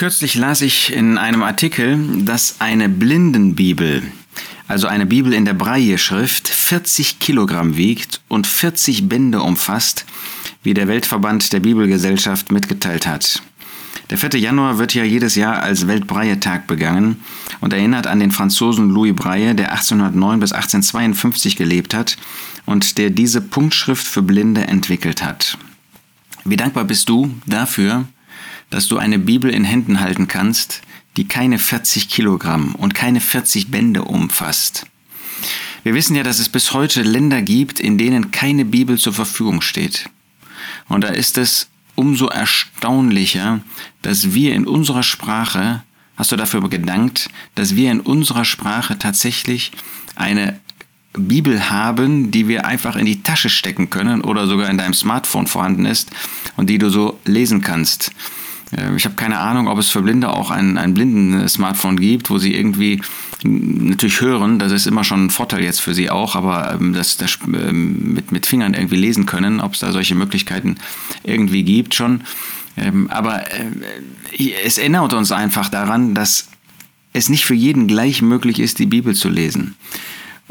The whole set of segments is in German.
Kürzlich las ich in einem Artikel, dass eine Blindenbibel, also eine Bibel in der Braille-Schrift, 40 Kilogramm wiegt und 40 Bände umfasst, wie der Weltverband der Bibelgesellschaft mitgeteilt hat. Der 4. Januar wird ja jedes Jahr als Weltbreie-Tag begangen und erinnert an den Franzosen Louis Breie, der 1809 bis 1852 gelebt hat und der diese Punktschrift für Blinde entwickelt hat. Wie dankbar bist du dafür, dass du eine Bibel in Händen halten kannst, die keine 40 Kilogramm und keine 40 Bände umfasst. Wir wissen ja, dass es bis heute Länder gibt, in denen keine Bibel zur Verfügung steht. Und da ist es umso erstaunlicher, dass wir in unserer Sprache, hast du dafür gedankt, dass wir in unserer Sprache tatsächlich eine Bibel haben, die wir einfach in die Tasche stecken können oder sogar in deinem Smartphone vorhanden ist und die du so lesen kannst. Äh, ich habe keine Ahnung, ob es für Blinde auch ein, ein Blinden-Smartphone gibt, wo sie irgendwie natürlich hören, das ist immer schon ein Vorteil jetzt für sie auch, aber ähm, das, ähm, mit, mit Fingern irgendwie lesen können, ob es da solche Möglichkeiten irgendwie gibt schon. Ähm, aber äh, es erinnert uns einfach daran, dass es nicht für jeden gleich möglich ist, die Bibel zu lesen.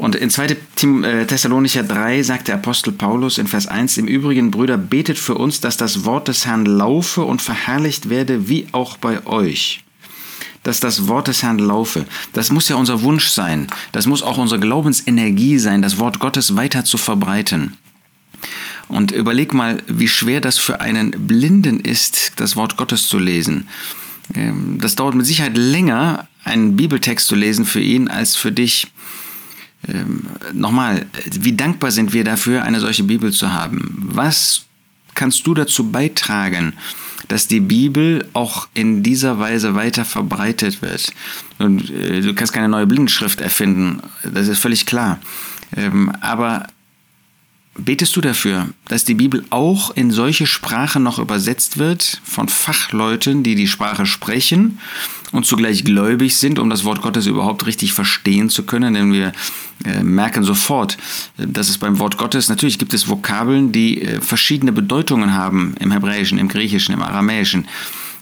Und in 2. Äh, Thessalonicher 3 sagt der Apostel Paulus in Vers 1, im Übrigen, Brüder, betet für uns, dass das Wort des Herrn laufe und verherrlicht werde, wie auch bei euch. Dass das Wort des Herrn laufe. Das muss ja unser Wunsch sein. Das muss auch unsere Glaubensenergie sein, das Wort Gottes weiter zu verbreiten. Und überleg mal, wie schwer das für einen Blinden ist, das Wort Gottes zu lesen. Ähm, das dauert mit Sicherheit länger, einen Bibeltext zu lesen für ihn, als für dich ähm, nochmal, wie dankbar sind wir dafür, eine solche Bibel zu haben? Was kannst du dazu beitragen, dass die Bibel auch in dieser Weise weiter verbreitet wird? Und äh, du kannst keine neue Blindenschrift erfinden, das ist völlig klar. Ähm, aber Betest du dafür, dass die Bibel auch in solche Sprachen noch übersetzt wird von Fachleuten, die die Sprache sprechen und zugleich gläubig sind, um das Wort Gottes überhaupt richtig verstehen zu können? Denn wir äh, merken sofort, dass es beim Wort Gottes, natürlich gibt es Vokabeln, die äh, verschiedene Bedeutungen haben im Hebräischen, im Griechischen, im Aramäischen.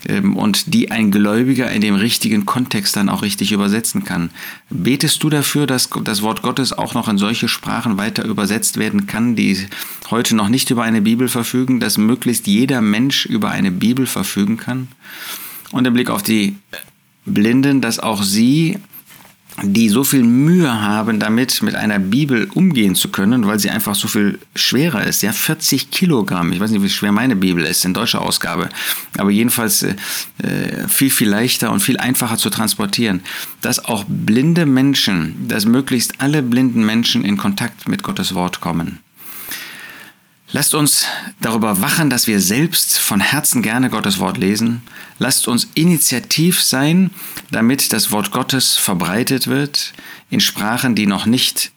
Ähm, und die ein Gläubiger in dem richtigen Kontext dann auch richtig übersetzen kann. Betest du dafür, dass das Wort Gottes auch noch in solche Sprachen weiter übersetzt werden kann, die heute noch nicht über eine Bibel verfügen, dass möglichst jeder Mensch über eine Bibel verfügen kann? Und im Blick auf die Blinden, dass auch sie die so viel Mühe haben, damit mit einer Bibel umgehen zu können, weil sie einfach so viel schwerer ist. Ja, 40 Kilogramm. Ich weiß nicht, wie schwer meine Bibel ist in deutscher Ausgabe, aber jedenfalls äh, viel, viel leichter und viel einfacher zu transportieren. Dass auch blinde Menschen, dass möglichst alle blinden Menschen in Kontakt mit Gottes Wort kommen. Lasst uns darüber wachen, dass wir selbst von Herzen gerne Gottes Wort lesen. Lasst uns initiativ sein, damit das Wort Gottes verbreitet wird in Sprachen, die noch nicht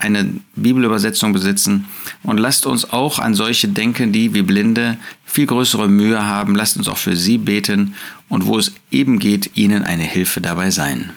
eine Bibelübersetzung besitzen. Und lasst uns auch an solche denken, die wie Blinde viel größere Mühe haben. Lasst uns auch für sie beten und wo es eben geht, ihnen eine Hilfe dabei sein.